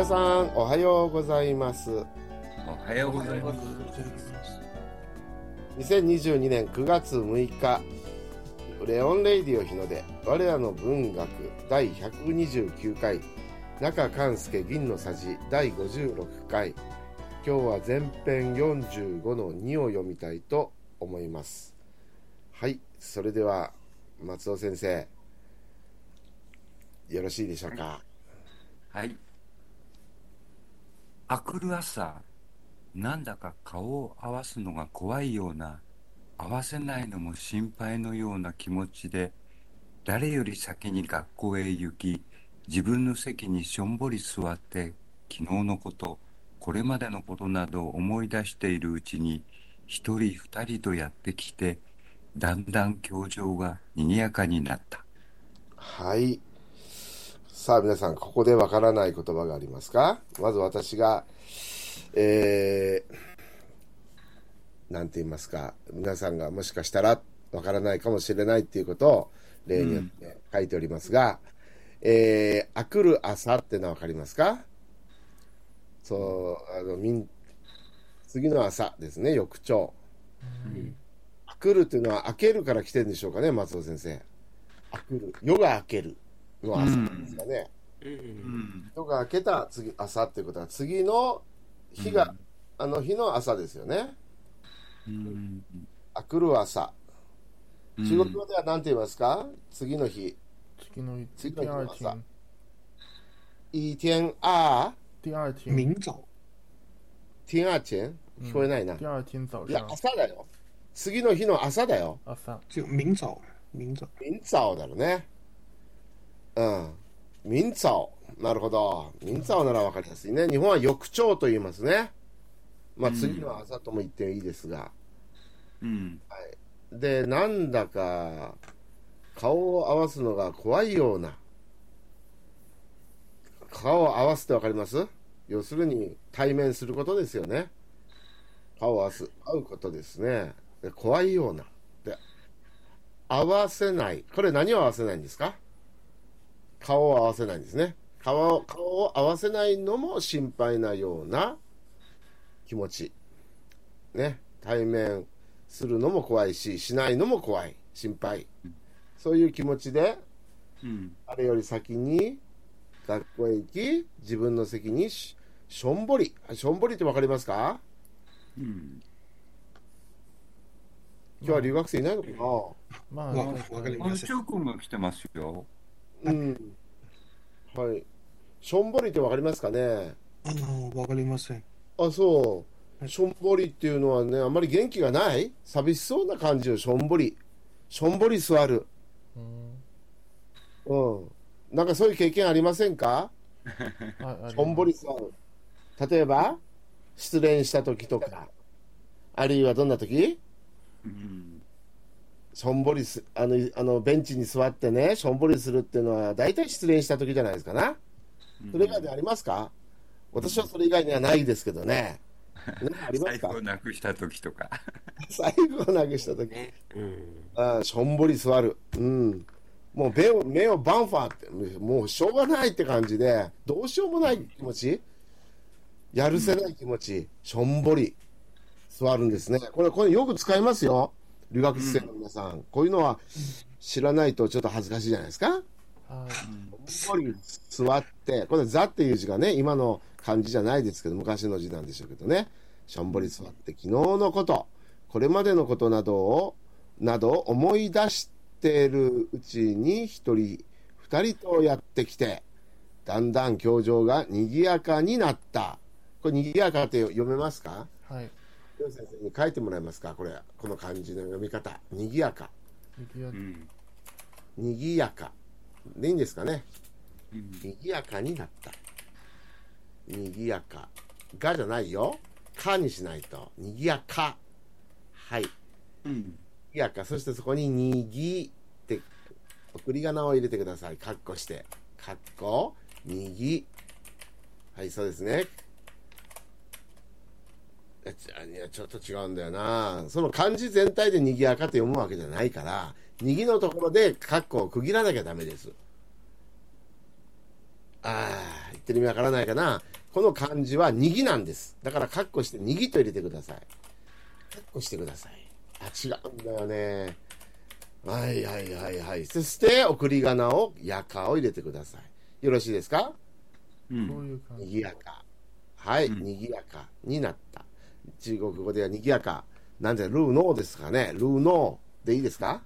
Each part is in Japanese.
皆さんおはようございますおはようございます。2022年9月6日レオンレイディオ日の出我らの文学第129回中勘介銀のさじ第56回今日は前編45の2を読みたいと思いますはいそれでは松尾先生よろしいでしょうか？はい。あくる朝、なんだか顔を合わすのが怖いような、合わせないのも心配のような気持ちで、誰より先に学校へ行き、自分の席にしょんぼり座って、昨日のこと、これまでのことなどを思い出しているうちに、一人二人とやってきて、だんだん教場が賑やかになった。はい。さあ皆さん、ここでわからない言葉がありますか？まず私が、えー、なんて言いますか、皆さんがもしかしたらわからないかもしれないっていうことを例によって書いておりますが、えー、あくる朝ってのはわかりますか？そう、あの、みん、次の朝ですね、翌朝。あくるっていうのは、明けるから来てるんでしょうかね、松尾先生。あくる。夜が明けるの朝ですかね。うん。夜が明けた次、朝っていうことは、次の日が、あの日の朝ですよね。うん。あくる朝。うん中国語では何て言いますか？次の日。次の次第二の日の朝天，一天あ第二天，明早，天あちん？聞こえないな。第二天早いや、上，朝だよ。次の日の朝だよ。朝，就明早，明早，明早だろうね。うん。明早。なるほど。明早ならわかりやすいね。日本は翌朝と言いますね。まあ、次の朝とも言っていいですが。うん。で、なんだか、顔を合わすのが怖いような。顔を合わすってわかります？要するに対面することですよね。顔を合わす。会うことですね。で怖いような。で、合わせない。これ何を合わせないんですか？顔を合わせないんですね。顔を顔を合わせないのも心配なような気持ち。ね。対面するのも怖いし、しないのも怖い。心配。そういう気持ちで、うん。あれより先に学校へ行き、自分の席にししょんぼり。しょんぼりってわかりますか？うん。今日は留学生いないのかまあ、わわかりません。翔くんが来てますよ。なうん。はい。しょんぼりってわかりますかね？あの、わかりません。あ、そう。しょんぼりっていうのはね、あんまり元気がない？寂しそうな感じをしょんぼり。しょんぼり座る。うん、うん。なんかそういう経験ありませんか？しょんぼり座る。例えば、失恋した時とか、あるいはどんな時？うん。しょんぼりす、あの、あの、ベンチに座ってね、しょんぼりするっていうのは、大体失恋した時じゃないですかな。それ以外でありますか？私はそれ以外にはないですけどね。ねありますか？財布をなくした時とか。財布をなくした時。あしょんぼり座る。うん。もう目を、目をバンファーって、もうしょうがないって感じで、どうしようもない気持ち、やるせない気持ち、しょんぼり座るんですね。これ、これよく使いますよ。留学生の皆さん。こういうのは知らないとちょっと恥ずかしいじゃないですか。はい、しょんぼり座って、これ、ザっていう字がね、今の漢字じゃないですけど、昔の字なんでしょうけどね。しょんぼり座って、昨日のこと、これまでのことなどを、などを思い出しているうちに、一人、二人とやってきて、だんだん教場が賑やかになった。これ、賑やかって読めますか？はい、先生に書いてもらえますか？これ、この漢字の読み方。賑やか。賑やうん。賑やか。でいいんですかね？うん。賑やかになった。賑やか。がじゃないよ。かにしないと。賑やか。はい。うん。賑やか。そしてそこににぎって、送り仮名を入れてください。かっこして。かっこ、にぎ。はい、そうですね。いや、ちょっと違うんだよな。その漢字全体で賑やかって読むわけじゃないから、にぎのところで、カッコを区切らなきゃダメです。ああ、言っってる意味わからないかな。この漢字はにぎなんです。だから、カッコしてにぎと入れてください。カッコしてください。あ、違うんだよね。はいはいはいはい。そして、送り仮名をやかを入れてください。よろしいですか？う。んにじ。ぎやか。はい、うんにぎやかになった。中国語ではにぎやか。なんで、ルーノーですかね。ルーノーでいいですか？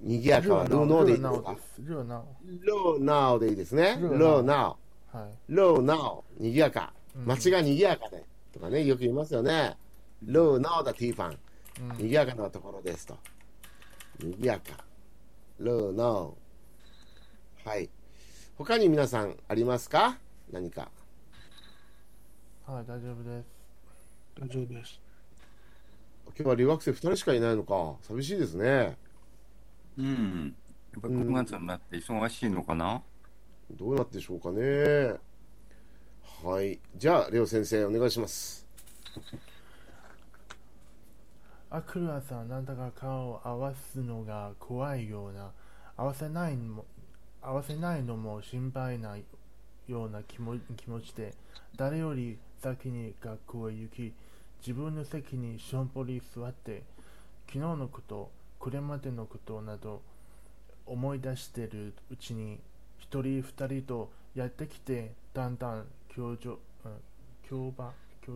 にぎやかはルーノーでいいですか。ルーナオでいいですね。ルルーナオー。はい。ルーナオ。にぎやか。うん街がにぎやかで。とかね、よく言いますよね。ルーナオだティーファン。うんにぎやかなところですと。にぎやか。ルーナオ。はい。他に皆さんありますか？何か。はい、大丈夫です。大丈夫です。今日は留学生2人しかいないのか。寂しいですね。うん。やっぱ9月になって忙しいのかなどうなってでしょうかね。はい。じゃあ、レオ先生、お願いします。あ、クルアさん、なんだか顔を合わすのが怖いような、合わせないのも、合わせないのも心配なような気も気持ちで、誰より先に学校へ行き、自分の席にしょんぽり座って、昨日のこと、これまでのことなど思い出してるうちに、一人二人とやってきて、だんだん教場、うん、教場、教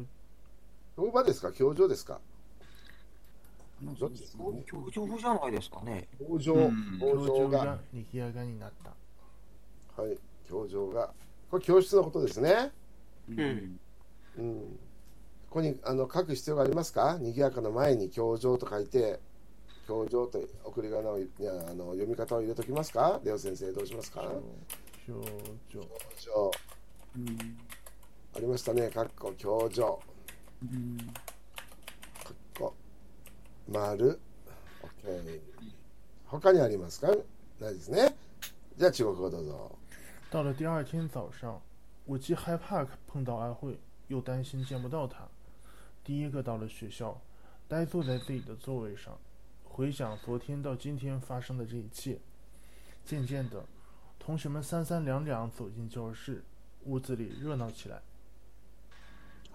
表場ですか？教場ですか？教場じゃないですかね。教場、うん。教場が、教場が賑やかになった。はい、教場が、これ教室のことですね。ん。うん。ここにあの書く必要がありますか？賑やかの前に教場と書いて、教場と送り仮名をいやあの読み方を入れときますか？レオ先生、どうしますか？教場。教場。ありましたね、かっこ教場。かっこ丸。OK。他にありますか？ないですね。じゃあ中国語どうぞ。到了第二天早上，我既害怕碰到阿慧，又担心见不到她。第一个到了学校，呆坐在自己的座位上，回想昨天到今天发生的这一切。渐渐的，同学们三三两两走进教室，屋子里热闹起来。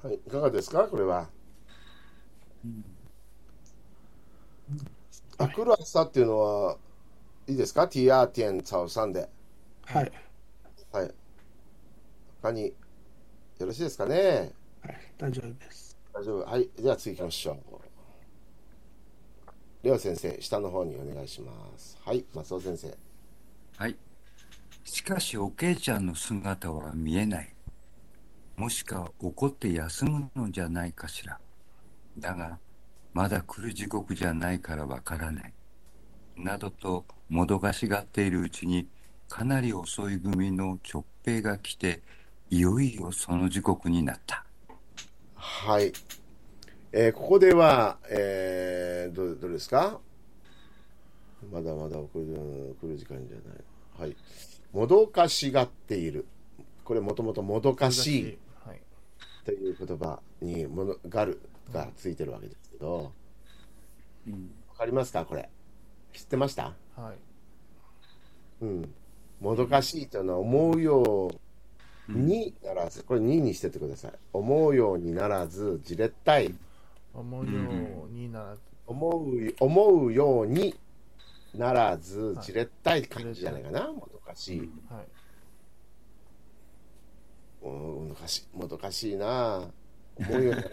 はい、いかがですかこれは。あ、クラスタっていうのは、いいですかティアーティエン早上で。はい。はい。他に、よろしいですかねはい。大丈夫です。 大丈夫？はい。じゃあ次行きましょう。レオ先生、下の方にお願いします。はい、松尾先生。はい。しかし、おけいちゃんの姿は見えない。もしか怒って休むのじゃないかしら。だが、まだ来る時刻じゃないからわからない。などと、もどかしがっているうちに、かなり遅い組の直兵が来て、いよいよその時刻になった。はい。えーここでは、えーどうどうですか？まだまだ送る来る時間じゃない。はい。もどかしがっている。これもともともどかしいはい。という言葉にものがるがついてるわけですけど、うん。わかりますか？これ。知ってました？はい。うん。もどかしいというのは思うようにならず、これ2にしてってください。思うようにならず、じれったい。思うようにならず。思う思うようにならず、はいじれったい感じじゃないかな、もどかしい。はい。うんもどかしい、もどかしいな。思うようにならず、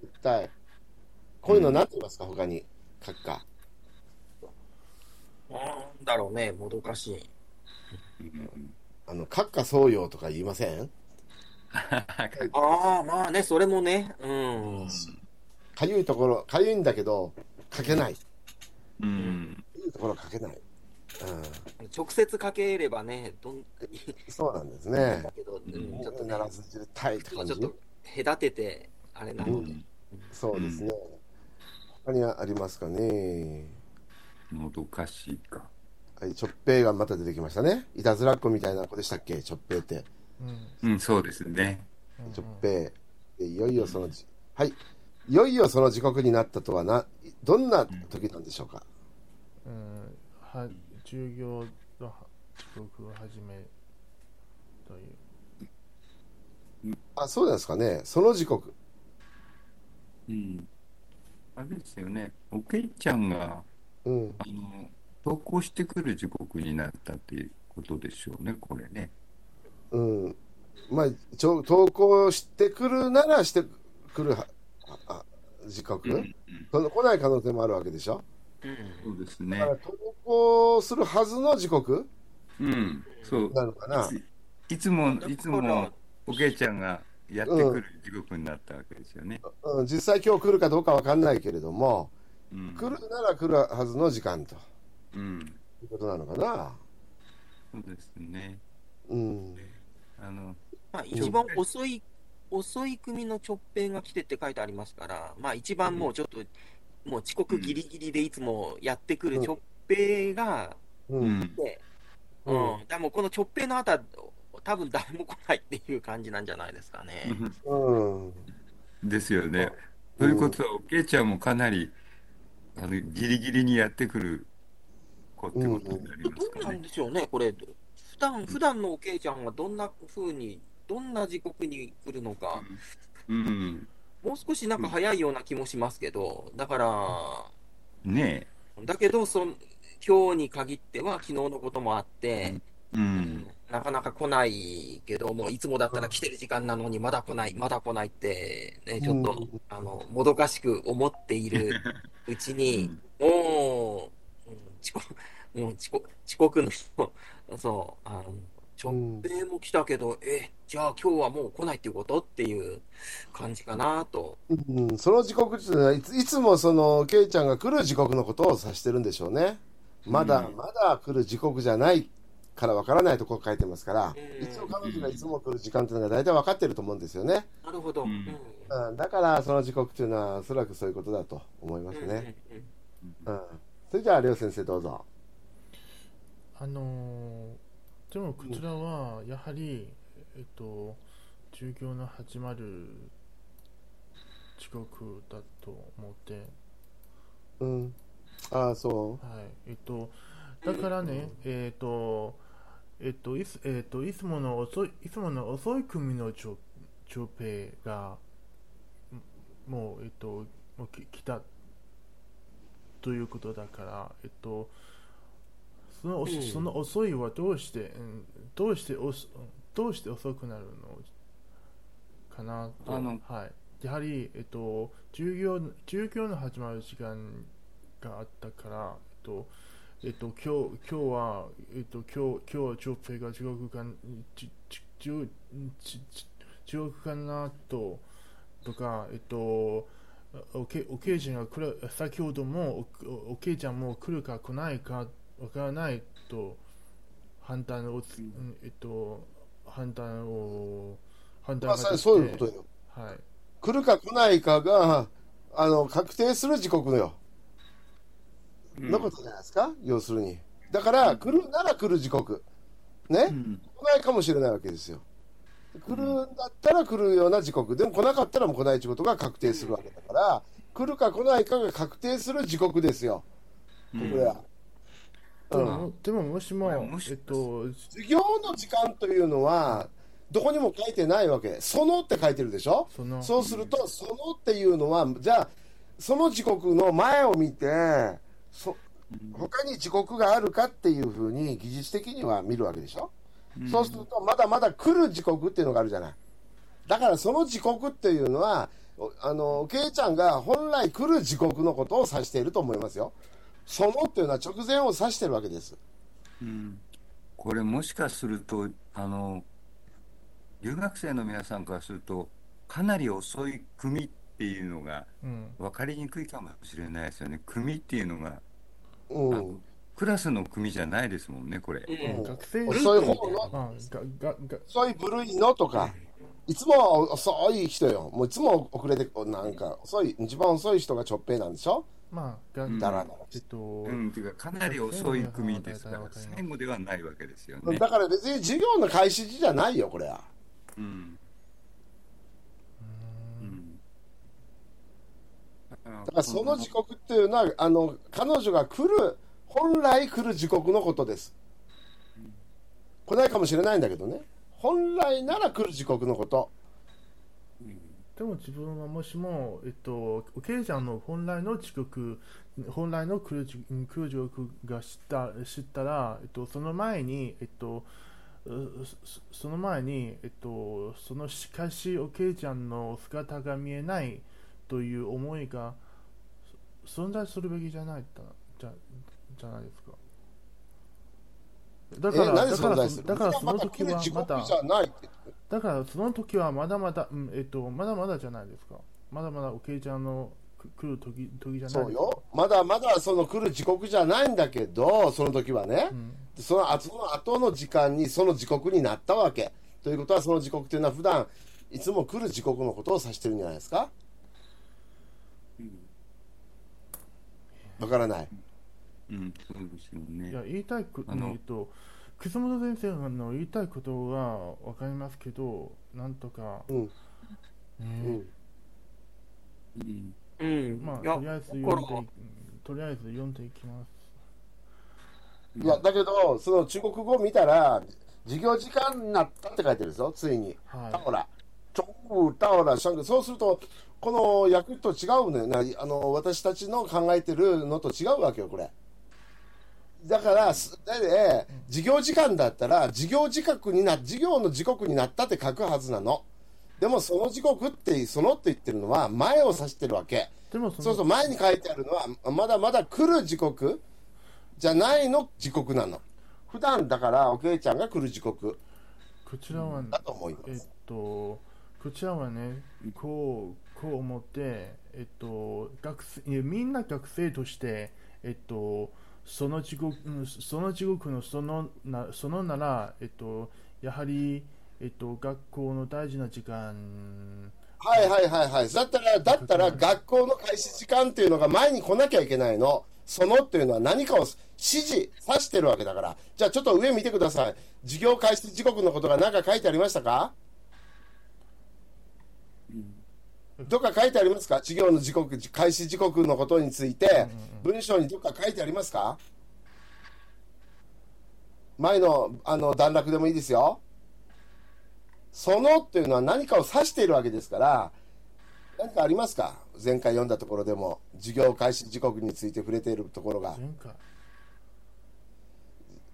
絶対。こういうの何て言いますか、他に。書くか。なんだろうね、もどかしい。あの、閣下総用とか言いません？ああ、まあね、それもね。うん。かゆいところ、かゆいんだけど、書けない。うん。かゆいところ書けない。う直接かければね、どん、ん、そうなんですだね。けど、うん、ちょっとねなら、ず、じれったいって感じちょっ。と隔てて、あれなので。そうですね。他にありますかね？もどかしいか。はい、チョッペイがまた出てきましたね。いたずらっ子みたいな子でしたっけ、チョッペイって。うん。うん、そうですね。うんチョッペイ。でいよいよそのじ、はい。いよいよその時刻になったとはな、どんな時なんでしょうか？うん、は授業のは遅刻を始めという。あ、そうなんですかね。その時刻。うん。あれですよね。おけいちゃんが、うん。あの、投稿してくる時刻になったっていうことでしょうね、これね。うん。まあ、ちょ投稿してくるならしてくるはあ時刻、うんその来ない可能性もあるわけでしょ？うんそうですねだか。ら投稿するはずの時刻？うん。そう。なのかな？いつも、いつも、おけいちゃんがやってくる時刻になったわけですよね。うん、実際今日来るかどうかわかんないけれども、うん。来るなら来るはずの時間とうん。いうことなのかな。そうですね。うん。あの、まあ、一番遅い、遅い組の直平が来てって書いてありますから、まあ一番もうちょっと、もう遅刻ギリギリでいつもやってくる直平が、う。うんん。で、ううんん、だもうこの直平の後は、多分誰も来ないっていう感じなんじゃないですかね。うん。ですよね。ということは、おけいちゃんもかなり、あの、ギリギリにやってくる子ってことになりどますかねうなん。でしょうね、これ、普段普段のおけいちゃんがどんな風に、どんな時刻に来るのか、うん。もう少しなんか早いような気もしますけど、だから、ねだけど、そん今日に限っては、昨日のこともあって、え。うん。なかなか来ないけども、いつもだったら来てる時間なのに、まだ来ない、まだ来ないって、ね、ちょっと、うんあの、もどかしく思っているうちに、もう、うん遅刻、もう遅刻、遅刻の、そう、あの、直平も来たけど、え、じゃあ今日はもう来ないっていうことっていう感じかなと。うん、その時刻っていうのはいついつもそのケイちゃんが来る時刻のことを指してるんでしょうね。まだ、うんまだ来る時刻じゃないからわからないとこ書いてますから、うんいつも彼女がいつも来る時間っていうのが大体分かってると思うんですよね。なるほど。うんうん、だからその時刻っていうのはおそらくそういうことだと思いますね。うん。それじゃあ、りょう先生どうぞ。あのーでもこちらはやはり、えっと、授業の始まる時刻だと思って、うん。ああ、そはい、えっと、だからね、えっと、えっと、いつ、えっと、いつもの遅い、いつもの遅い組の調調平が、んもう、えっと、もうき来たということだから、えっと、その、うんその遅いはどうして、うんどうしてどうして遅くなるのかなと、はい。やはり、えっと、授業、授業の始まる時間があったから、えっと、えっと、今日、今日は、えっと、今日、今日は調整が地獄か、ち、ち、ち、ち、ち、地獄かなと、とか、えっと、おけ、おけいちゃんが来る、先ほども、お、おおけいちゃんも来るか来ないかわからないと、判断をつ、うんえっと、判断を、判断がそそういうことよ。はい。来るか来ないかが、あの、確定する時刻のよ。うんのことじゃないですか、要するに。だから、来るなら来る時刻。ね、うん来ないかもしれないわけですよ。来るんだったら来るような時刻。でも来なかったらもう来ないってことが確定するわけだから、来るか来ないかが確定する時刻ですよ。うんこれは。うん。でも、でももしもえっと、授業の時間というのは、どこにも書いてないわけ。そのって書いてるでしょ？その、そうすると、そのっていうのは、じゃあ、その時刻の前を見て、そ他に時刻があるかっていうふうに技術的には見るわけでしょ、そうすると、まだまだ来る時刻っていうのがあるじゃない。だからその時刻っていうのは、おあの、ケイちゃんが本来来る時刻のことを指していると思いますよ。そのっていうのは直前を指してるわけです。うんこれもしかすると、あの、留学生の皆さんからすると、かなり遅い組っていうのがうん、分かりにくいかもしれないですよね。組っていうのが、うん。クラスの組じゃないですもんね、これ。うん。学生遅い方の、まあ、が、が、が、遅い部類のとか、いつも遅い人よ。もういつも遅れて、なんか遅い、一番遅い人がちょっぺいなんでしょ？まあ、が、うん。だらだえっと、うん、ていうか、かなり遅い組ですから、最後ではないわけですよら。ね。だから別に授業の開始時じゃないよ、これは。うん。だからその。時刻っていうのは、あの、彼女が来る、本来来る時刻のことです。来ないかもしれないんだけどね。本来なら来る時刻のこと。でも自分はもしも、えっと、おけいちゃんの本来の遅刻、本来の来る時来る時刻が知った知ったら、えっと、その前に、えっと、その前に、えっと、そのしかしおけいちゃんの姿が見えないという思いが存在するべきじゃないだじゃじゃないですか。だえから、何だからだからその時は時まだだからその時はまだまだ、うんえっと、まだまだじゃないですか。まだまだおけいちゃんのく来る時時じゃないそうよ。まだまだその来る時刻じゃないんだけど、その時はね。うんその後その後の時間にその時刻になったわけ。ということはその時刻というのは普段いつも来る時刻のことを指してるんじゃないですか？わからない。うん、そうですよね。いや言いたいこと、あのえっと、楠本先生の言いたいことはわかりますけど、なんとか、うん。ねうん。うんうん。まあ、とりあえず読んでとりあえず読んでいきます。いや、だけど、その中国語を見たら、授業時間になったって書いてるでしょ、ついに。はいタオラ。中午、タオラ、シャングそうすると、この訳と違うのよなあの、私たちの考えてるのと違うわけよ、これ。だから、で、授業時間だったら、授業時刻にな、授業の時刻になったって書くはずなの。でも、その時刻って、そのって言ってるのは、前を指してるわけ。でもそうそう、前に書いてあるのは、まだまだ来る時刻じゃないの時刻なの。普段だから、おけいちゃんが来る時刻こちらは、だと思いまえっす。と、こちらはね、こう、こう思って、えっと、学生みんな学生として、えっと、その地獄、うんその地獄のそのなそのなら、えっと、やはり、えっと、学校の大事な時間、はいはいはいはい。だったら、だったら、学校の開始時間っていうのが前に来なきゃいけないの。そのっていうのは何かを指示、指してるわけだから。じゃあちょっと上見てください。授業開始時刻のことが何か書いてありましたか？どっか書いてありますか？授業の時刻、開始時刻のことについて、文章にどっか書いてありますか？前のあの段落でもいいですよ。そのっていうのは何かを指しているわけですから、何かありますか？前回読んだところでも、授業開始時刻について触れているところが、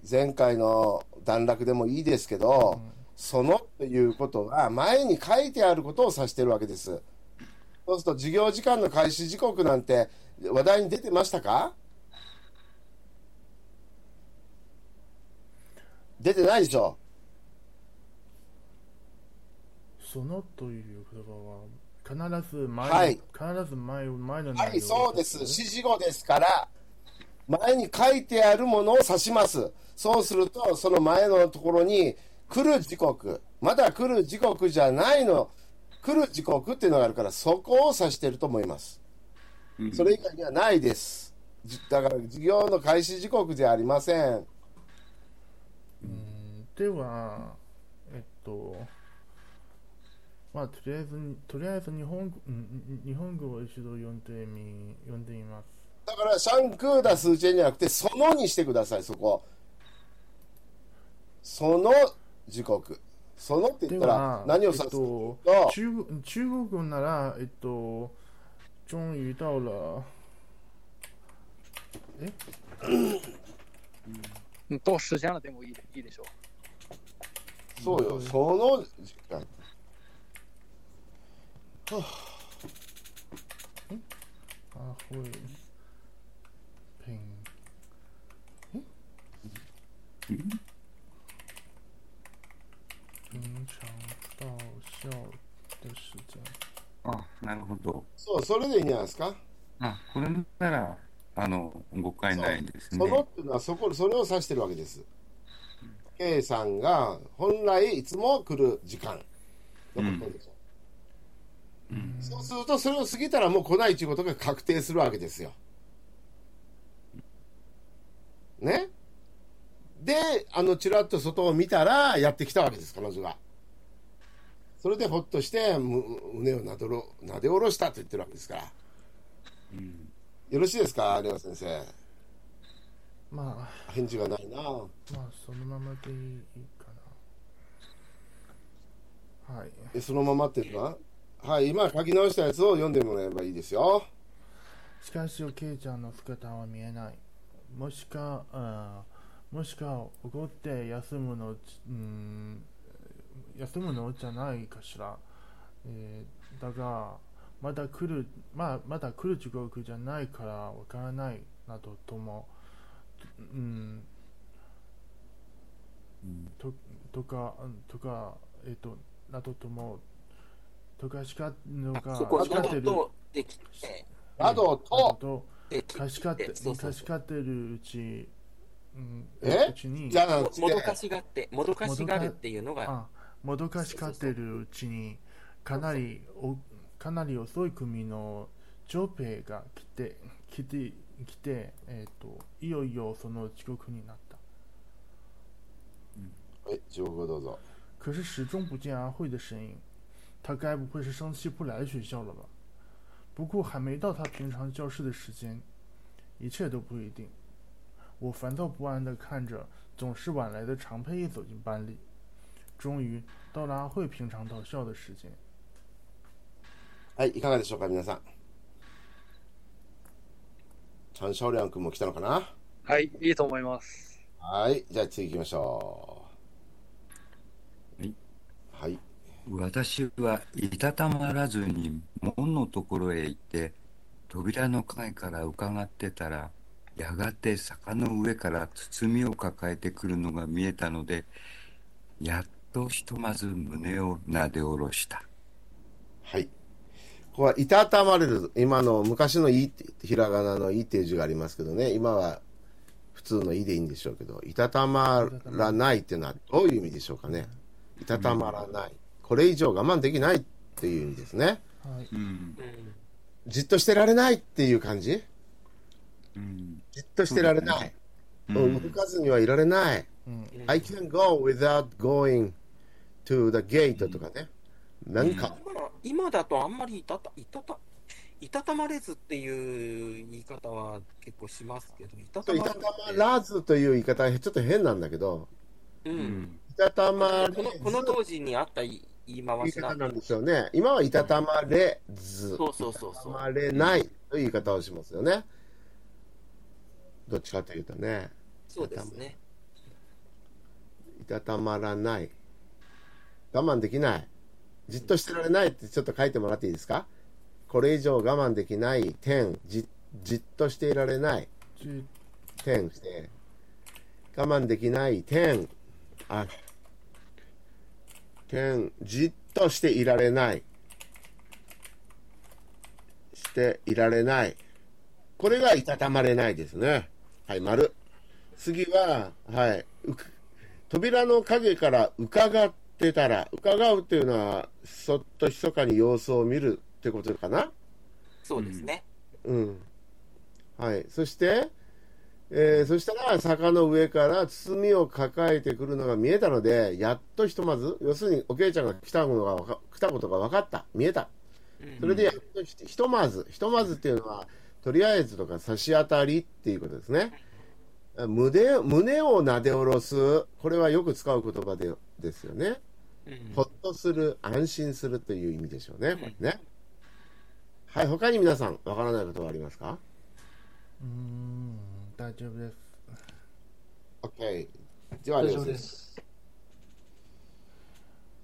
前回、の段落でもいいですけど、そのっていうことは、前に書いてあることを指しているわけです。そうすると、授業時間の開始時刻なんて話題に出てましたか？出てないでしょ？そのという言葉は、必ず前、はい。必ず前前のはい、そうです。指し示語ですから、前に書いてあるものを指します。そうすると、その前のところに、来る時刻、まだ来る時刻じゃないの、来る時刻っていうのがあるから、そこを指していると思います。うんそれ以外にはないです。じだから、授業の開始時刻じゃありません。うんでは、えっと、まあ、とりあえず、とりあえず日本うん日本語を一度読んでみ読んでみます。だから、シャンクーダ数チェンじゃなくて、そのにしてください、そこ。その時刻。そのって言ったら何を指すかえっとと、中国中国語なら、えっと、终于到了。え？うん。到时间了でもいいいいでしょう。そうよ、その時間。啊会平平常到校的时间。あ、なるほど。そう、それでいいんじゃないですか？あ、これなら、あの、誤解ないですね。そのっていうのはそこ、それを指してるわけです。K さんが本来いつも来る時間のことでしょ。うんそうすると、それを過ぎたらもう来ないということが確定するわけですよ。ね？で、あの、ちらっと外を見たら、やってきたわけです、彼女が。それでほっとして、む胸をなでろなで下ろしたと言ってるわけですから。うんよろしいですか、レオ先生？まあ、返事がないな。まあ、そのままでいいかな。はい。えそのままっていうのは？はい、今書き直したやつを読んでもらえばいいですよ。しかし、ケイちゃんの姿は見えない。もしか、あーもしか、怒って休むの、うん、休むのじゃないかしら。えーだが、まだ来る、まあ、まだ来る時刻じゃないからわからないなどとも、うん、うんととか、うんとか、えっ、と、などとも、とかしかのが、そこは叱ってる。とできて、などと、と、できかしかって、かしかってるうち、うん、えうちに、もどかしがって、もどかしがるっていうのが、あ、もどかしかってるうちに、かなりお、かなり遅い組のジョペが来て、来て、来て、えっ、と、いよいよその遅刻になった。はい、中国語どうぞ。可是始终不见阿慧的身影，她该不会是生气不来学校了吧？不过还没到她平常教室的时间，一切都不一定。我烦躁不安地看着总是晚来的常佩一走进班里，终于到了阿慧平常到校的时间。はい、いかがでしょうか、皆さん。チャン・シャオリャン君も来たのかな？はい、いいと思います。はい、じゃあ次行きましょう。はい。はい。私はいたたまらずに門のところへ行って扉の陰から伺ってたらやがて坂の上から包みを抱えてくるのが見えたのでやっとひとまず胸をなで下ろしたはい。ここは、いたたまれる。今の昔のいって、ひらがなのいっていう字がありますけどね、今は普通のいでいいんでしょうけど、いたたまらないっていうのはどういう意味でしょうかね。いたたまらない。これ以上我慢できないっていう意味ですね。はい、じっとしてられないっていう感じ？うんじっとしてられない。ううん動かずにはいられない。うん、I can go without going to the gate とかね。なんか、今今だとあんまりいたた、いたた、いたたまれずっていう言い方は結構しますけど、いたたまいたたまらずという言い方はちょっと変なんだけど、う。うんんいたたまれこのこの当時にあった言い回しなんで方なんですよね。今はいたたまれず、そうそうそうそう。いたたまれないという言い方をしますよね。どっちかというとね、そうですね。いたたまらない。我慢できない。じっとしてられないってちょっと書いてもらっていいですか？これ以上我慢できない点、じじっとしていられない点して、我慢できない点、あ、点、じっとしていられない。していられない。これがいたたまれないですね。はい、丸。次は、はい、扉の影から伺ってたら、伺うっていうのは、そっと密かに様子を見るってことかな？そうですね。うん。はい。そして、えーそしたら坂の上から包みを抱えてくるのが見えたので、やっとひとまず、要するにおけいちゃんが来たのが来たことが分かった、見えた。うんそれでやっとひひとまず、ひとまずっていうのは、とりあえずとか差し当たりっていうことですね。胸胸をなで下ろす、これはよく使う言葉でですよね。うんほっとする、安心するという意味でしょうね、これね。はい、他に皆さん、わからないことはありますか？うーん、大丈夫です。?OK。では、大丈夫です。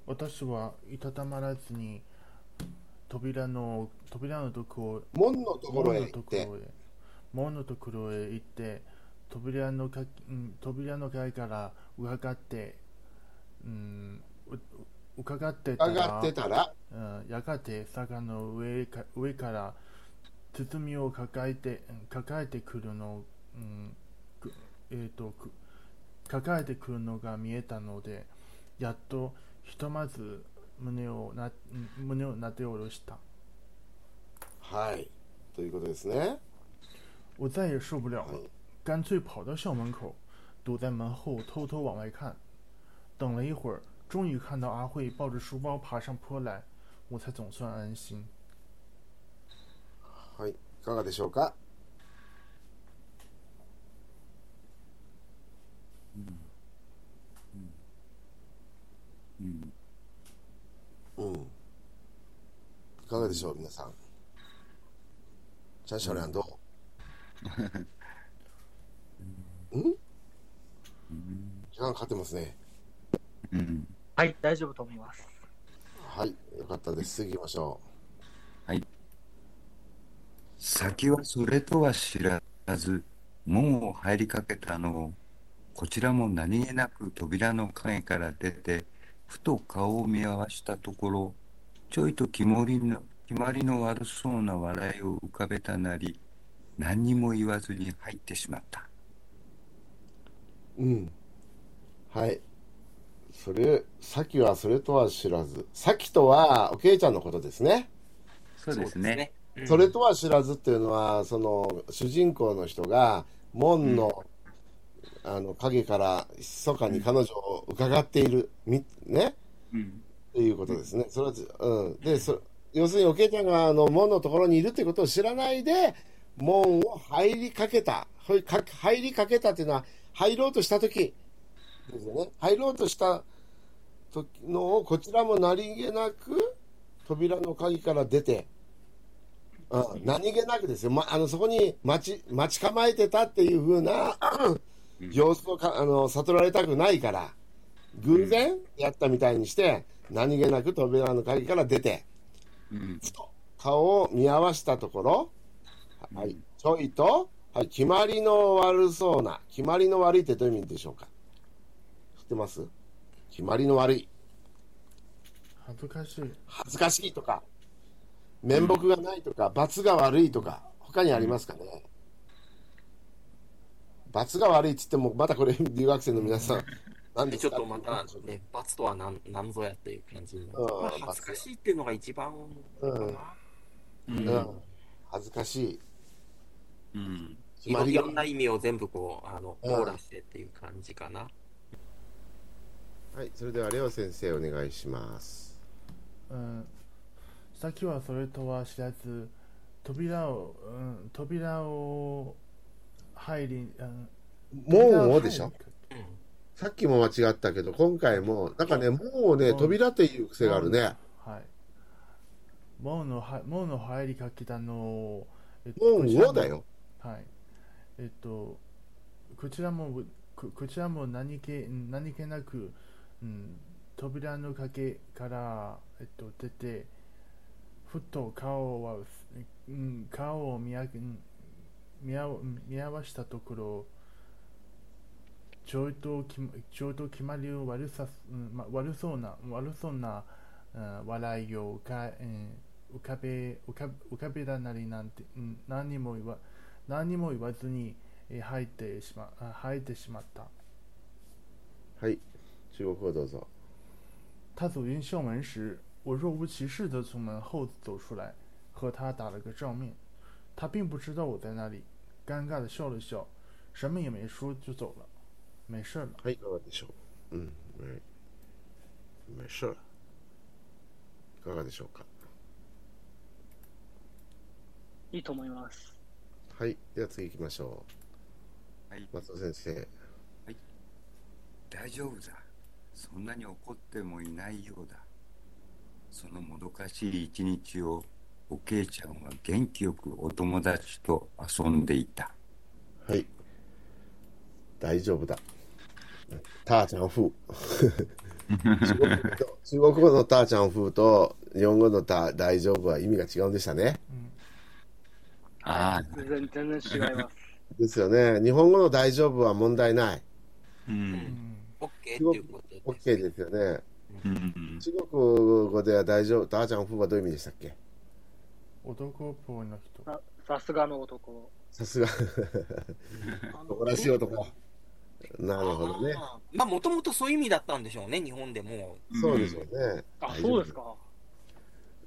私はいたたまらずに扉の扉のところ門のところ門のへ行って、ところへ門のところへ行って扉のか、うん、扉の階から伺って、うん、う伺ってたらってたら、うんやがて坂の上か上から包みを抱えてうん抱えてくるの、うんえー、とく抱えてくるのが見えたのでやっとひとまず胸をなうん胸をなで下ろしたはい。ということですね。我再也受不了了はい。干脆跑到校门口，躲在门后偷偷往外看。等了一会儿，终于看到阿慧抱着书包爬上坡来，我才总算安心。はい。いかがでしょうか？うんうん。かがでしょう、皆さん。チャンシャレンどうん？時間かかってますね。うん。はい、大丈夫と思います。はい、よかったです。次行きましょ先はそれとは知らず、門を入りかけたのを、こちらも何気なく扉の影から出て、ふと顔を見合わしたところ、ちょいと決まりの、決まりの悪そうな笑いを浮かべたなり、何にも言わずに入ってしまった。う。うん。はい。それ、さきはそれとは知らず。さきとは、おけいちゃんのことですね。そうですね。うんそれとは知らずっていうのは、その、主人公の人が、門の、あの、影から、密かに彼女を伺っている、み、ね？うん。っていうことですね。それは、うん。で、そ要するに、おけいちゃんが、あの、門のところにいるってことを知らないで、門を入りかけた。ほいか入りかけたっていうのは、入ろうとしたときですよね。入ろうとした時のを、こちらも何気なく、扉の鍵から出て、うん、何気なくですよ。ま、あの、そこに待ち、待ち構えてたっていうふうな、様子をか、あの、悟られたくないから、偶然やったみたいにして、何気なく扉の鍵から出て、うん。顔を見合わしたところ、はい、ちょいと、はい、決まりの悪そうな、決まりの悪いってどういう意味でしょうか。知ってます？決まりの悪い、恥ずかしい。恥ずかしいとか、面目がないとか、罰が悪いとか、他にありますかね罰が悪いって言っても、またこれ、留学生の皆さん、何でか？ですちょっとまたね、罰とは何何ぞやっていう感じになるうんまあ、恥ずかしいっていうのが一番かな、うんううんん。恥ずかしい。うん。いろんな意味を全部こうあのうん網羅してっていう感じかな。はい、それではレオ先生お願いします。うん、先はそれとは知らず扉を、うん、扉を入り、うん、門をでしょ？さっきも間違ったけど、今回も、なんかね、門をね、うん扉っていう癖があるね。はい門のは門の入りかけたのを、えっ門こちらもをだよ。はいえっとこちらもここちらも何気何気なく、うん、扉の陰から、えっと、出てふっと顔は、うん、顔を見あうん見あ見合わしたところちょいときちょいと決まりを悪さ、うんま、悪そうな悪そうな、うん笑いを浮か,、うん浮かべ浮か浮かべらなりなんて、うん、何も言わ何も言わずに、えー入ってしまあ入ってしまった。はい、中国語どうぞ。他走进校门时，我若无其事地从门后走出来，和他打了个照面。他并不知道我在那里，尴尬地笑了笑，什么也没说就走了。没事了。はい、いかがでしょう。うん、はい。没事了。いかがでしょうか。いいと思います。はい、では次行きましょう。はい。松尾先生。大丈夫だ。 そんなに怒ってもいないようだ。そのもどかしい一日を、おけいちゃんは元気よくお友達と遊んでいた。はい。大丈夫だ。ターちゃん風。中国語と中国語のターちゃん風と日本語のタ大丈夫は意味が違うんでしたね。ああ、全然、違います。ですよね。日本語の大丈夫は問題ない。う。うんん、OK っていうことです。OK ですよね。うん。中国語では大丈夫、ターちゃん風はどういう意味でしたっけ？男っぽいの人。ささすがの男。さすが、男らしい男。なるほどね。あーまあ、もともとそういう意味だったんでしょうね、日本でも。そうでしょうね。あ、そうですか。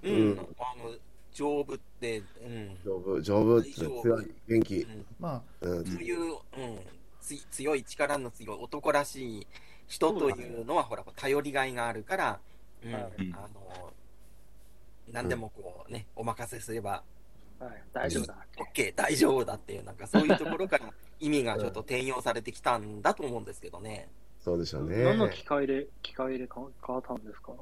うん。うんあの、丈夫って、うん。丈夫、丈夫って強い、元気。うんまうん、そういう、うん、つ強い力の強い男らしい人というのは、ほら、頼りがいがあるから、うん、はいあの、何でもこうね、お任せすれば、はい、大丈夫だ。OK、大丈夫だっていう、なんかそういうところから意味がちょっと転用されてきたんだと思うんですけどね。そうでしょうね。何の機械で、機械でか変わったんですか？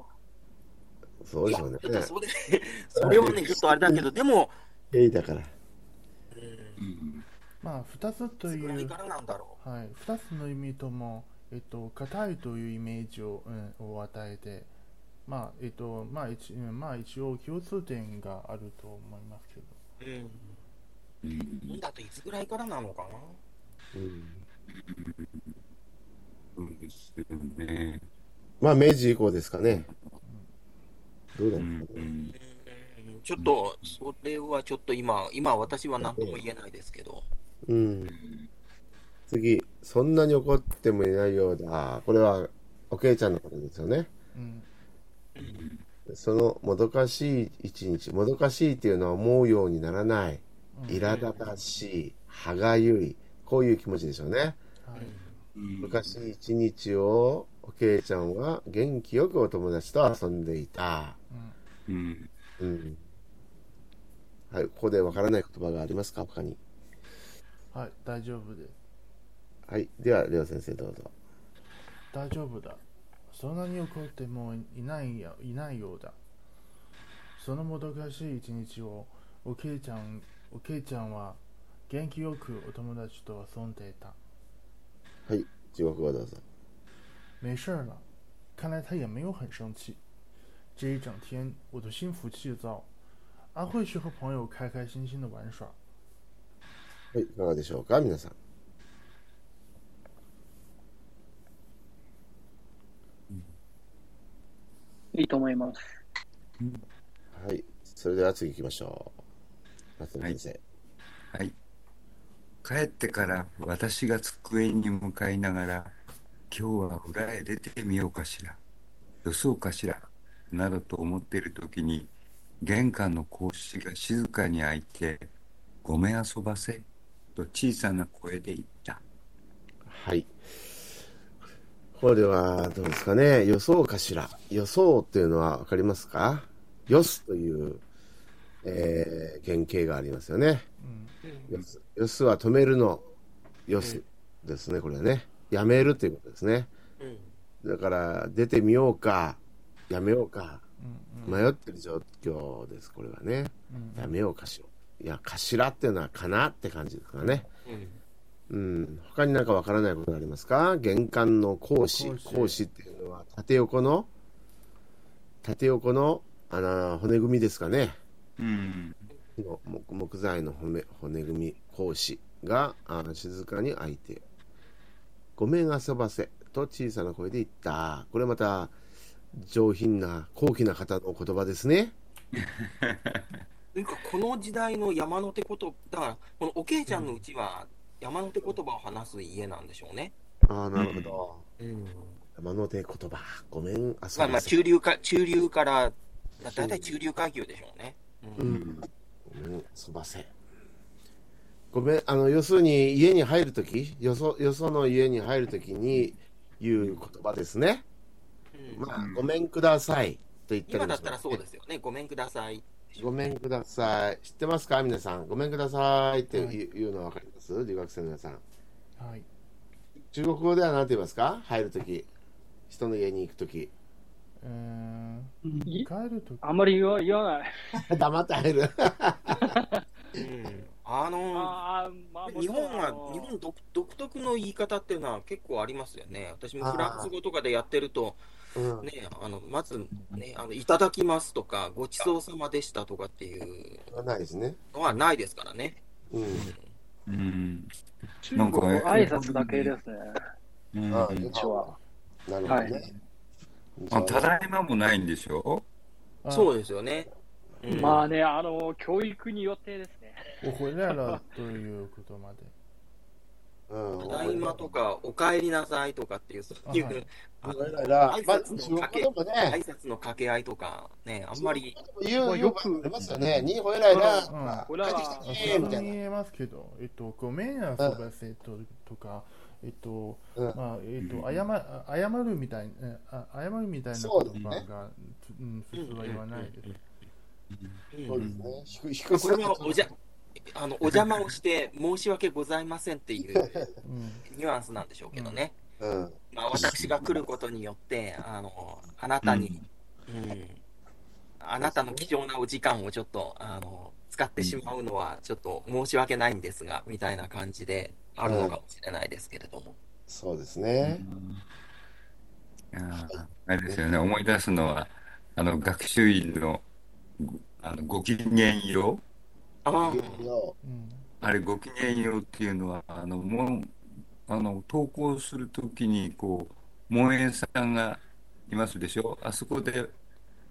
そうでしょうねい。やちょっとそれ、それはね、ちょっとあれだけど、でも、えいだから。うん、うんまあ2つというはい、2つの意味とも、えっと、硬いというイメージを,、うん、を与えて、まあえっとまあ一うんまあ、一応共通点があると思いますけど、う。うん。だといつぐらいからなのかな？うん。そうですよね。まあ、明治以降ですかね。どうだうろうね。うん。うん。ちょっと、それはちょっと今、今私は何とも言えないですけど。うん。次、そんなに怒ってもいないようだ。これは、おけいちゃんのことですよね。うんそのもどかしい一日、もどかしいっていうのは思うようにならない、うん苛立たしい、歯がゆい、こういう気持ちでしょうね。はいうん昔一日をおけいちゃんは元気よくお友達と遊んでいた。うんうん。はい、ここでわからない言葉がありますか？他に。うんはい、大丈夫です。はい。では、レオ先生どうぞ。大丈夫だ。そんなに怒ってもいないやいないようだ。そのもどかしい一日をおけいちゃんおけいちゃんは元気よくお友達と遊んでいた。はい。中国語どうぞ。没事儿了，看来他也没有很生气。这一整天我都心浮气躁。阿慧是和朋友开开心心的玩耍。はい。いかがでしょうか皆さん。いいと思います。はい。それでは次行きましょう。松野先生。はい。帰ってから私が机に向かいながら、今日は裏へ出てみようかしら、よそうかしら、などと思っている時に、玄関の格子が静かに開いて、ごめん遊ばせ、と小さな声で言った。はい。これはどうですかね。予想かしら。予想っていうのはわかりますか？よすという、えー、原型がありますよね。嗯よす。よすは止めるの。よすですね。これはね。やめるということですね。うん。だから、出てみようか、やめようか、嗯迷ってる状況です。これはね。嗯やめようかしら。いや、かしらっていうのはかなって感じですからね。うん。うん、他になんかわからないことがありますか？玄関の格子格子っていうのは縦横の？縦横のあの骨組みですかね。うん。の木木材の骨骨組み格子があ静かに開いて「ごめん遊ばせ」と小さな声で言った。これまた上品な高貴な方の言葉ですね なんかこの時代の山の手言葉、だから、このおけいちゃんのうちは山の手言葉を話す家なんでしょうね。ああなるほど、うん。山の手言葉ごめん遊ばせ、まあまあ、中流か、中流から、だいたい中流階級でしょうね。う。うんん、ごめん、そばせ。ごめん、あの、要するに家に入るとき、よそ、よその家に入るときに言う言葉ですね。うんまあ、ごめんくださいと言ったりもします今だったらそうですよね。ごめんください。ごめんください。知ってますか？皆さん。ごめんくださいってはい言うのわかります？留学生の皆さん。はい。中国語では何て言いますか？入るとき。人の家に行くとき。うー帰るときあんまり言わ言わない。黙って入る。うん。あのああ、まあ、日本は、日本独独特の言い方っていうのは結構ありますよね。私もフランス語とかでやってると、うん。ね、あの、まず、ね、あの、いただきますとか、ごちそうさまでしたとかっていうないですね。のはないですからね。うん。うん。中なんか挨拶だけですね。うんあこんにちは。なるほどね。はいあただいまもないんでしょ？あそうですよね。うんまあね、あの、教育によってですね。我回来了ということまで。うん。ただいまとか、お帰りなさいとかっていう、そういう、あはい挨まあ、拶のかけ、語でもね、挨拶の掛け合いとか、ね、あんまり、言う、まあよくありますよね。にほえらいら、うん。帰ってきたあね、みたいな。言えますけど、えっと、ごめん遊ばせととか、えっと、うん。まあ、えっと、謝謝るみたいな、あ謝るみたいな言葉が、うん、普通は言わないです。うん。そうですね。低い低これはおじゃ、あの、お邪魔をして申し訳ございませんっていううんニュアンスなんでしょうけどね。うん。まあ、私が来ることによって、あの、あなたに、うん、あなたの貴重なお時間をちょっと、あの、使ってしまうのは、ちょっと申し訳ないんですが、みたいな感じであるのかもしれないですけれども。そうですね。いやーあれですよね、思い出すのは、あの、学習院の、ごあの、ごきげんようああ、うんあれ、ごきげんようっていうのは、あの、もう、あの、投稿するときに、こう、門園さんがいますでしょ？あそこで、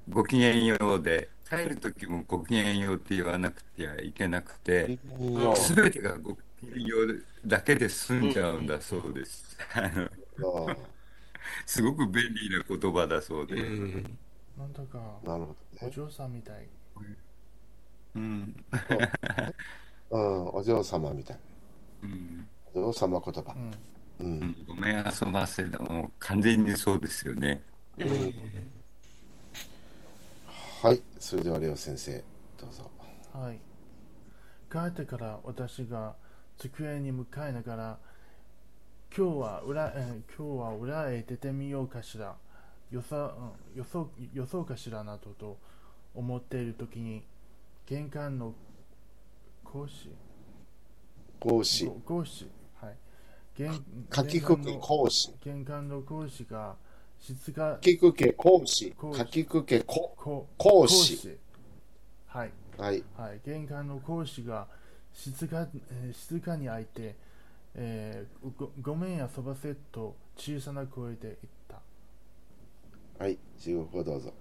ごきげんようで、帰るときもごきげんようって言わなくてはいけなくて、うんすべてがごきげんようだけで済んじゃうんだそうです。あの、あすごく便利な言葉だそううで。ん。なんだかあなるほどね。お嬢さんみたいうん。うん、お嬢様みたいうんな。お嬢様言葉う。んうん。うんごめん遊ばせだ。もう完全にそうですよね。はい。それでは、レオ先生、どうぞ。はい帰ってから私が机に向かいながら今日は裏、えー今日は裏へ出てみようかしらよさ、うん、よそよそうかしらなどと思っている時に玄関の講師講師。講師はい玄かきくけ講師。玄関の講師が質がかきくけ講師講。師かきくけここ講師。はいはい。はい、玄関の講師が静か,、えー静かに開いて、えーごごめん遊ばせと小さな声で言った。はい。中国語どうぞ。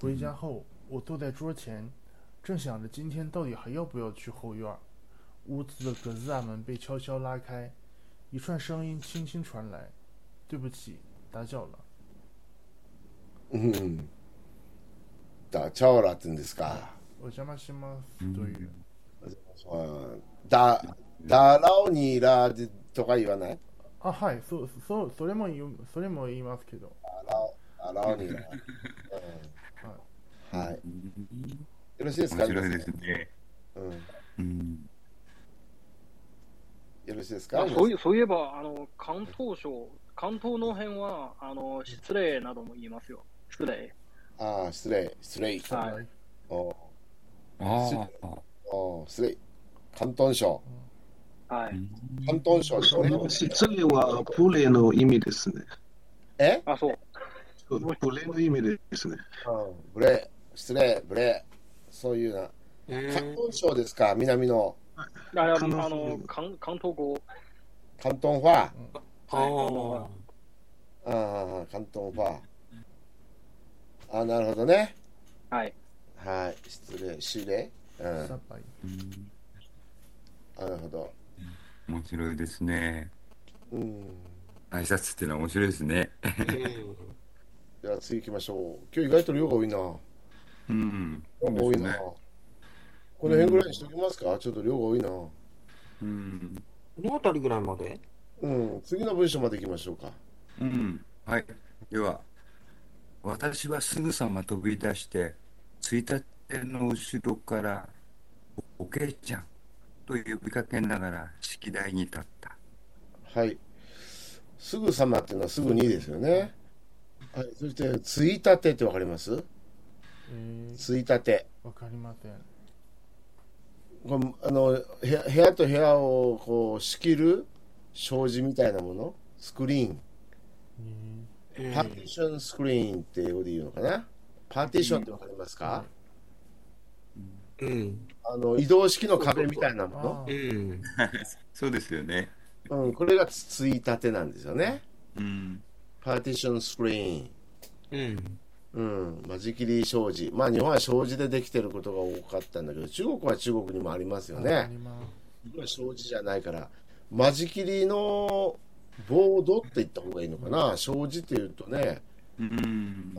回家后，我坐在桌前，正想着今天到底还要不要去后院儿。屋子的格子大门被悄悄拉开，一串声音轻轻传来：“对不起，打搅了。うん。だ、チャオラって言うんですか。お邪魔します。”という。うんだ、だらおにらでとか言わないあ、はい、そう、そう、それも言う、それも言いますけど。だらおにら。うんはい。よろしいですか？面白いですね。うん。うん。よろしいですか？あそういそういえば、あの関東省、関東の辺はあの失礼なども言いますよ。失礼。ああ、失礼、失礼。はい。おああ。お失礼。広東省。はい。広東省。失礼はプレーの意味ですね。え？あ、そう。プレーの意味ですね。うん、ブレ、失礼、ブレ。そういうな。うん広東省ですか南のああ関東の関関東語。広東話。ああ。ああ、広東話。ああ、なるほどね。はい。はい。失礼、失礼。うん。なるほど。面白いですね。うん。挨拶っていうのは面白いですね。では次行きましょう。今日意外と量が多いな。うん。量が多いな。この辺ぐらいにしときますか？ちょっと量が多いな。うん。この辺りぐらいまで？うん。次の文章まで行きましょうか。うん。はい。では、私はすぐさま飛び出して、ついたての後ろから、おけいちゃんと呼びかけながら式台に立った。はい。すぐさまっていうのはすぐにですよね。はい。そして、ついたてってわかります？えついたて。ー、わかりません。これあの部屋部屋と部屋をこう仕切る障子みたいなもの？スクリーンえパーティションスクリーンって英語で言うのかな？パーティションってわかりますか、うん。あの移動式の壁みたいなー、もの。そうですよね。うん、これがつついたてなんですよねうん。パーティションスクリーンうん。うん、間仕切り障子まあ日本は障子でできてることが多かったんだけど中国は中国にもありますよあねります。今障子じゃないから。間仕切りのボードって言った方がいいのかな？障子っていうとねうん。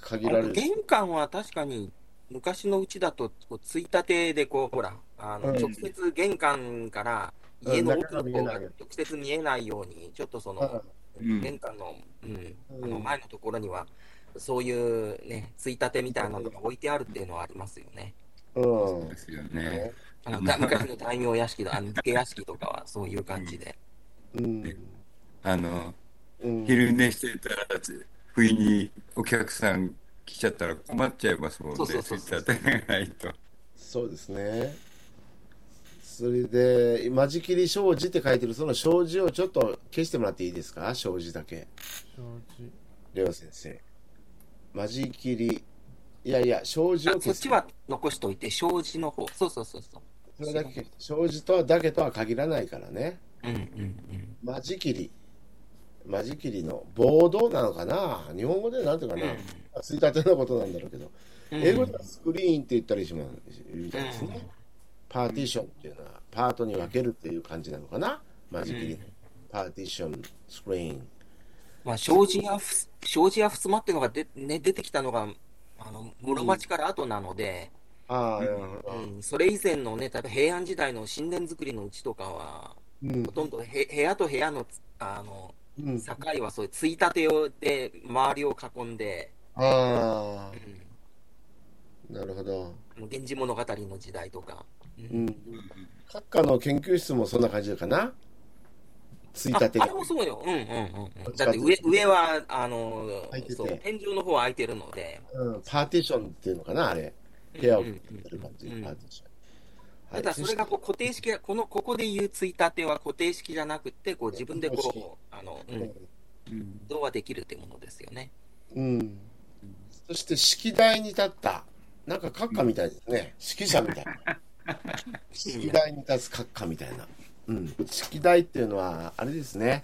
限られる。玄関は確かに昔のうちだとこうついたてでこうほらあの、うん。直接玄関から家の奥の方が直接見えないようにちょっとその、うん。玄関の,、うんあうん。の前のところにはそういうねついたてみたいなのが置いてあるっていうのはありますよね。うんそうですよね。あのだ昔の大名屋敷とあの武家屋敷とかはそういう感じで。うんあの、うん昼寝してたら、つ不意にお客さん来ちゃったら困っちゃいますもんね。そうそうそうツイッターでないと。そうですね。それで、間仕切り障子って書いてる、その障子をちょっと消してもらっていいですか？障子だけ。正直レオ先生。間仕切り、いやいや、障子をあそ。っちは残しといて、障子の方。そうそうそうそう。それだけ、障子とはだけとは限らないからね。うんうんうん。間仕切り。間仕切りのボードなのかな？日本語でなんていうかな、ついたてのことなんだろうけど、うん英語ではスクリーンって言ったりしますみたいですね。パーティションっていうのは、パートに分けるっていう感じなのかな？間仕切り。パーティション、スクリーン。まあ、障子やふす、障子やふすまっていうのがで、ね、出てきたのが、あの、室町から後なので、ああ。うん、それ以前のね、例えば平安時代の神殿作りのうちとかは、うんほとんどへ部屋と部屋のつ、あの、うん、境はそういうついたてをで周りを囲んで、あうんあ、なるほど。あの源氏物語の時代とか。ううんん。閣下の研究室もそんな感じかな？ついあたてがあれ。もそうよ。うんうんうんうん。だって上、上は、あの開いてて、そう、天井の方は空いてるので、うん、パーティションっていうのかなあれ。部屋を区切ってる感じ、パーティション。ただそれがこう固定式が、この、ここで言うついたては固定式じゃなくて、こう自分でこう、あの、うん、うん動はできるってものですよね。うん。そして式台に立った。なんか閣下みたいですね。指揮者みたいな。式台に立つ閣下みたいな。うん。式台っていうのは、あれですね。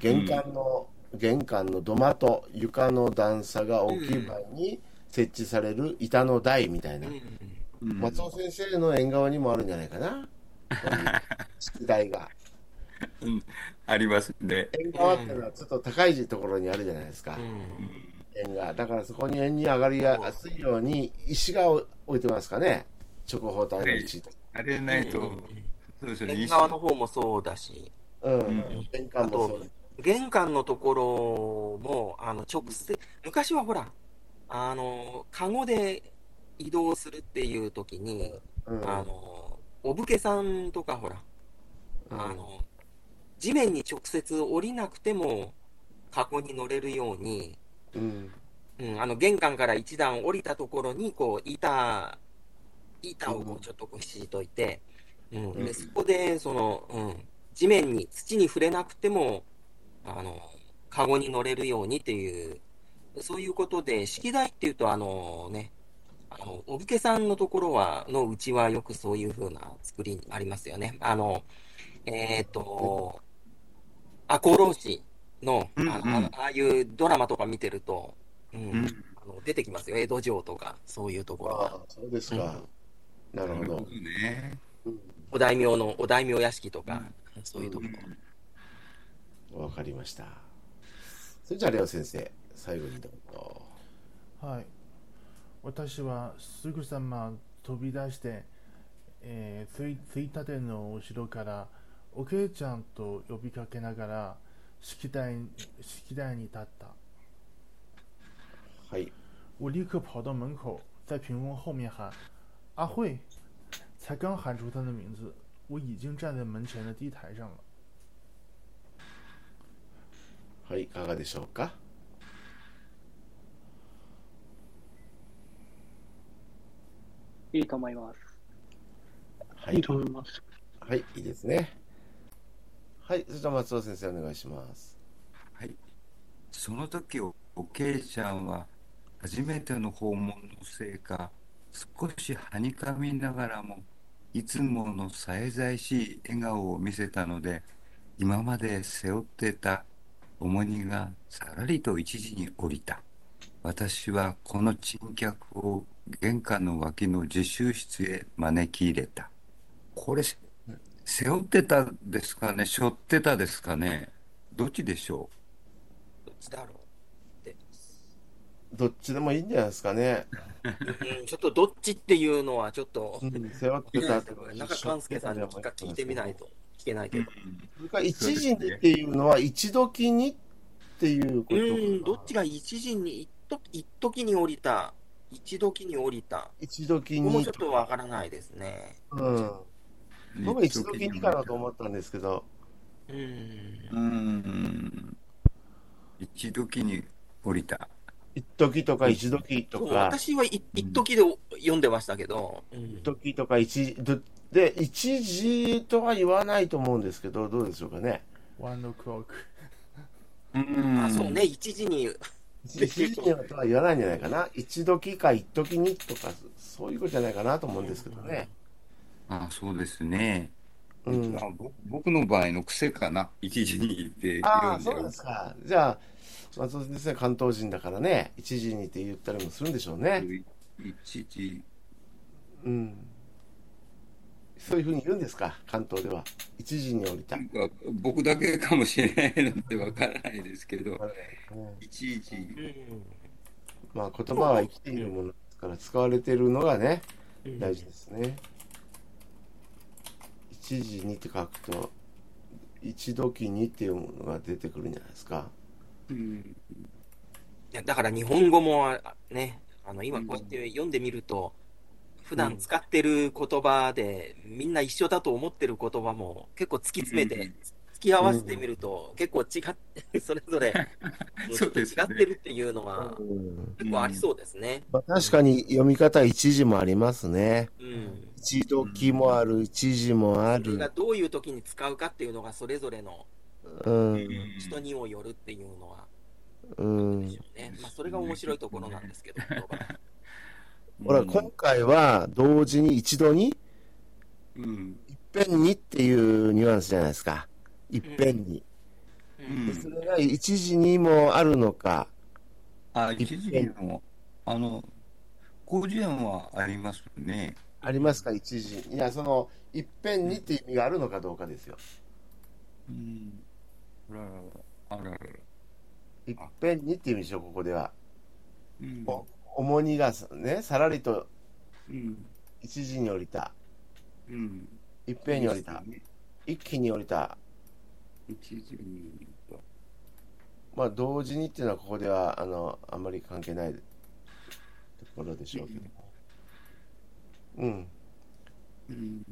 玄関の、玄関の土間と床の段差が大きい場合に設置される板の台みたいなうん。うんうん松尾先生の縁側にもあるんじゃないかな。式台が。うんありますね。縁側っていうのはちょっと高いところにあるじゃないですか。うん円が。だからそこに円に上がりやすいように石が置いてますかね。直方体の石。あれないと、そうですよね。縁側の方もそうだし、うん。玄関も。玄関のところも、あの、直接、昔はほら、あの、カゴで移動するっていう時に、うん。あの、お武家さんとかほら、うんあの、地面に直接降りなくても、カゴに乗れるように、うん。うん、あの、玄関から一段降りたところに、こう、板、板をこうちょっとこう敷いといて、うん、うんで、そこで、その、うん、地面に、土に触れなくても、あの、カゴに乗れるようにっていう、そういうことで、式台っていうと、あのね、あの、お武家さんのところは、のうちはよくそういう風な作りありますよね。あの、えっ、と、赤穂浪士の、あの、うんうんあああいうドラマとか見てると、うん、うんあの出てきますよ。江戸城とか、そういうところは。そうですか。なるほど。ね。お大名の、お大名屋敷とか、そういうところ。わかりました。それじゃあ、レオ先生、最後にどうぞ。はい。私はすぐさま飛び出して、えーついついたての後ろからおけいちゃんと呼びかけながら式台式台に立った。はい。我立刻跑到门口，在屏风后面喊：“阿慧！”才刚喊出她的名字，我已经站在门前的地台上了。はい、いかがでしょうか？いいと思います。はいいいと思います。はい、いいですね。はい、それじゃあ松尾先生お願いします。はい。その時、おおけいちゃんは、初めての訪問のせいか、少しはにかみながらも、いつものさえざいしい笑顔を見せたので、今まで背負ってた重荷がさらりと一時に降りた。私はこの珍客を玄関の脇の自習室へ招き入れた。これ、背負ってたですかね？背負ってたですかね？どっちでしょどっちだろう？どっちでもいいんじゃないですかね。うん、ちょっとどっちっていうのはちょっと、うん、背負ってた中勘介さんに聞か聞いてみないと聞けないけど。それから一時にっていうのは一時にっていうことかなうん、どっちが一時に、一時一時に降りた、一時に降りた。一時にもちょっとわからないですね。うんう僕一時にかなと思ったんですけどうんう。ん。一時に降りた。一時とか一時とか、私はい一時で読んでましたけど、うん一時とか一時、どで、一時とは言わないと思うんですけど、どうでしょうかね。One o'clock. うんあそうね、一時に、一時とは言わないんじゃないかな。一時か一時にとか、そういうことじゃないかなと思うんですけどね。あそうですね。うん。あぼ僕の場合の癖かな。一時にってああ、読んでそうですか。じゃあ、松尾先生、関東人だからね、一時にって言ったりもするんでしょうね。一時、うん。そういうふうに言うんですか、関東では。一時に降りた。なんか僕だけかもしれないのでわからないですけど、一時、うんまあ、言葉は生きているものですから、使われているのがね、うん大事ですね。一時にって書くと、一時にっていうものが出てくるんじゃないですか。うん、いやだから日本語もあね、あの今こうやって読んでみると、普段使ってる言葉で、みんな一緒だと思ってる言葉も結構突き詰めて、うん突き合わせてみると、結構違って、それぞれ、ちょっと違ってるっていうのは、うん結構ありそうですね。まあ、確かに読み方一時もありますね。うん。一時もある、一時もあるそれが。どういう時に使うかっていうのが、それぞれのうん。人にもよるっていうのは、うんでしょうね。まあ、それが面白いところなんですけど、ほら、今回は同時に一度に、うん、いっぺんにっていうニュアンスじゃないですか。いっぺんに。うんでそれが一時にもあるのか。あ、一時も、あの、広辞苑はありますね。ありますか、一時？いや、その、いっぺんにっていう意味があるのかどうかですよ。うん。あららら、あららら。いっぺんにっていう意味でしょ、ここでは。うんお重荷がね、さらりとうん。一時に降りた。うん。いっぺんに降りた。一気に降りた。一時に。まあ、同時にっていうのは、ここでは、あの、あんまり関係ないところでしょうけど。うん。うん。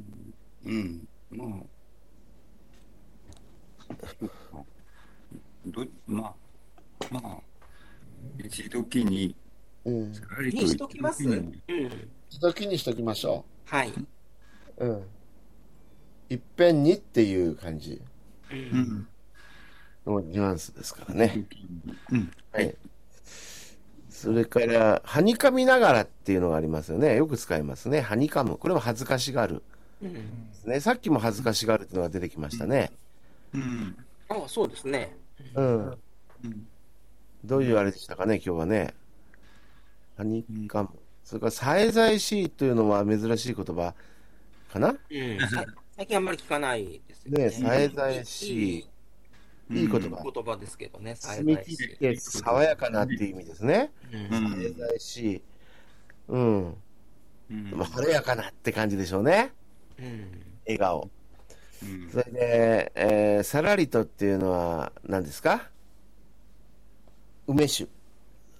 うん。まあ。そうかど、まあ、まあ、一時に、うん。にしときますうん。一時にしときましょはい。う。うん。いっぺんにっていう感じう。うんん。のニュアンスですからね。うん。はい。それから、はにかみながらっていうのがありますよね。よく使いますね。はにかむ。これも恥ずかしがる。うん。ね、さっきも恥ずかしがるっていうのが出てきましたね。うん。ああ、そうですね。うん。うん。どういうあれでしたかね、今日はね。はにかむ。それから、さえざいしいというのは珍しい言葉かな？うん。さ最近あんまり聞かないですよね。ね、さえざいしい。いい言葉。言葉ですけどね、さえ澄みざいし切って爽やかなっていう意味ですね。うんうんさえざいしい。うん。うんまあ晴れやかなって感じでしょうね。うん。笑顔。うんそれで、えーさらりとっていうのは何ですか？梅酒。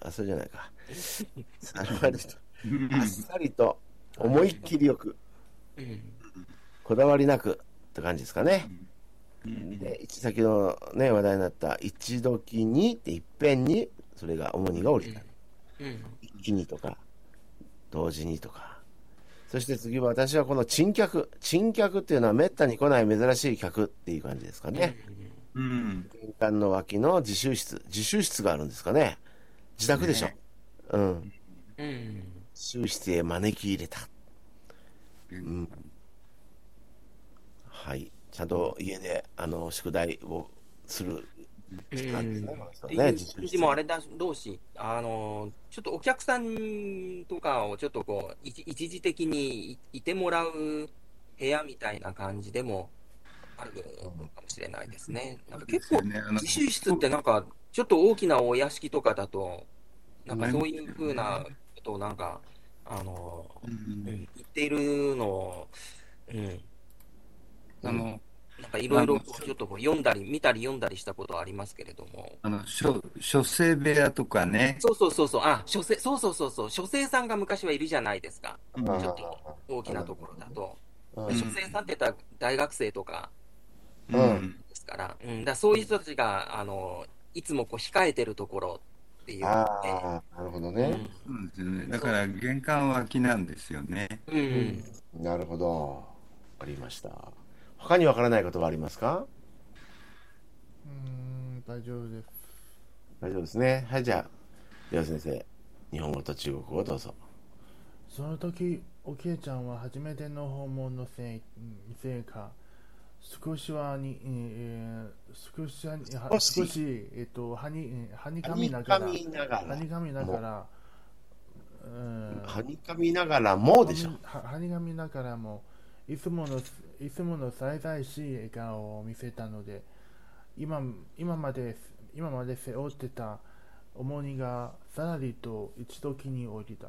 あ、それじゃないか。さらりと。あっさりと、思いっきりよく、うん。こだわりなくって感じですかね。うんで、一先のね、話題になった、一時にっていっぺんに、それが重荷が降りた。うん。一気にとか、同時にとか。そして次は私はこの珍客。珍客っていうのは滅多に来ない珍しい客っていう感じですかね。うん。玄関の脇の自習室。自習室があるんですかね。自宅でしょ。ねうん。うん。自習室へ招き入れた。うんはい。ちゃんと家で、あの、宿題をするね。この人ね、っていう自習室感じもあれだろうし、あの、ちょっとお客さんとかをちょっとこう、一一時的にいいてもらう部屋みたいな感じでもあるかもしれないですね。なんか結構、ね。あの自習室ってなんか、ちょっと大きなお屋敷とかだと、なんかそういう風なことをなんか、あの、うん。うん、言っているのを、うん、あの、なんかいろいろちょっとこう読んだり、見たり読んだりしたことはありますけれども、あの、書、書生部屋とかね。そうそうそうそう、あ、書生、そうそうそうそう、書生さんが昔はいるじゃないですか。あちょっと大きなところだと。書生さんって言ったら大学生とかうんですから、うん、だからそういう人たちが、あの、いつもこう控えてるところっていう、ね。ああ、なるほどね。そうですよね。だから玄関脇なんですよね。うん。うん。なるほど。わかりました。他にわからないことはありますか？うーん大丈夫です大丈夫ですね。はい、じゃあ、では先生、日本語と中国語をどうぞ。その時おけいちゃんは初めての訪問のせいせいか少しはに、えー少しはは少し少しえっとはにえーはにかはにみながからみながらはにかみながらうんはにかみながらもでしょ。ははにかみながらもいつものいつもの最大しい笑顔を見せたので今今まで今まで背負ってた重荷がさらりと一時に降りた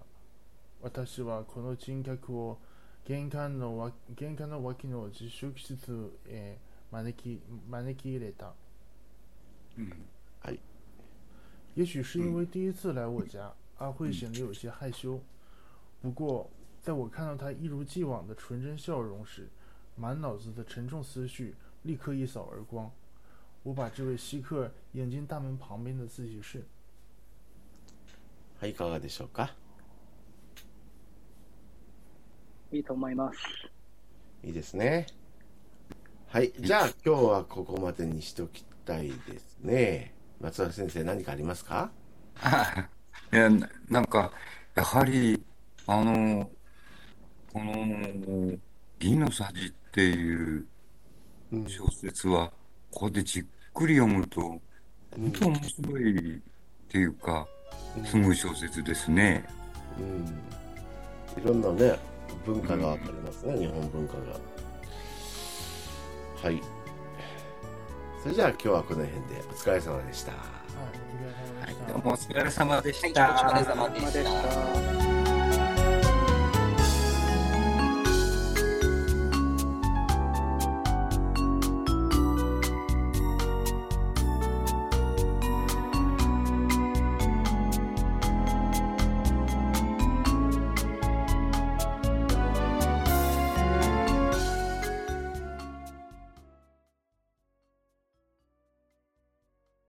私はこの珍客を玄関のわ玄関の脇の自習室へ招き招き入れたうん。也许是因为第一次来我家，阿慧显得有些害羞。不过，在我看到她一如既往的纯真笑容时，满脑子的沉重思绪立刻一扫而光。我把这位稀客引进大门旁边的自习室。はい、いかがでしょうか？いいと思います。いいですね。はい、じゃあ今日はここまでにしときたいですね。松原先生、何かありますか？いや、ななんか、やはり、あの、この、銀のさじっていううん小説は、ここでじっくり読むと、本当面白いっていうか、すごい小説ですね。うん、いろんなね、文化がわかりますね、日本文化が。はい。それじゃあ今日はこの辺でお疲れ様でした。はい、お疲れ様でした。どうもお疲れ様ではい、した。お疲れ様でお疲れ様でした。した。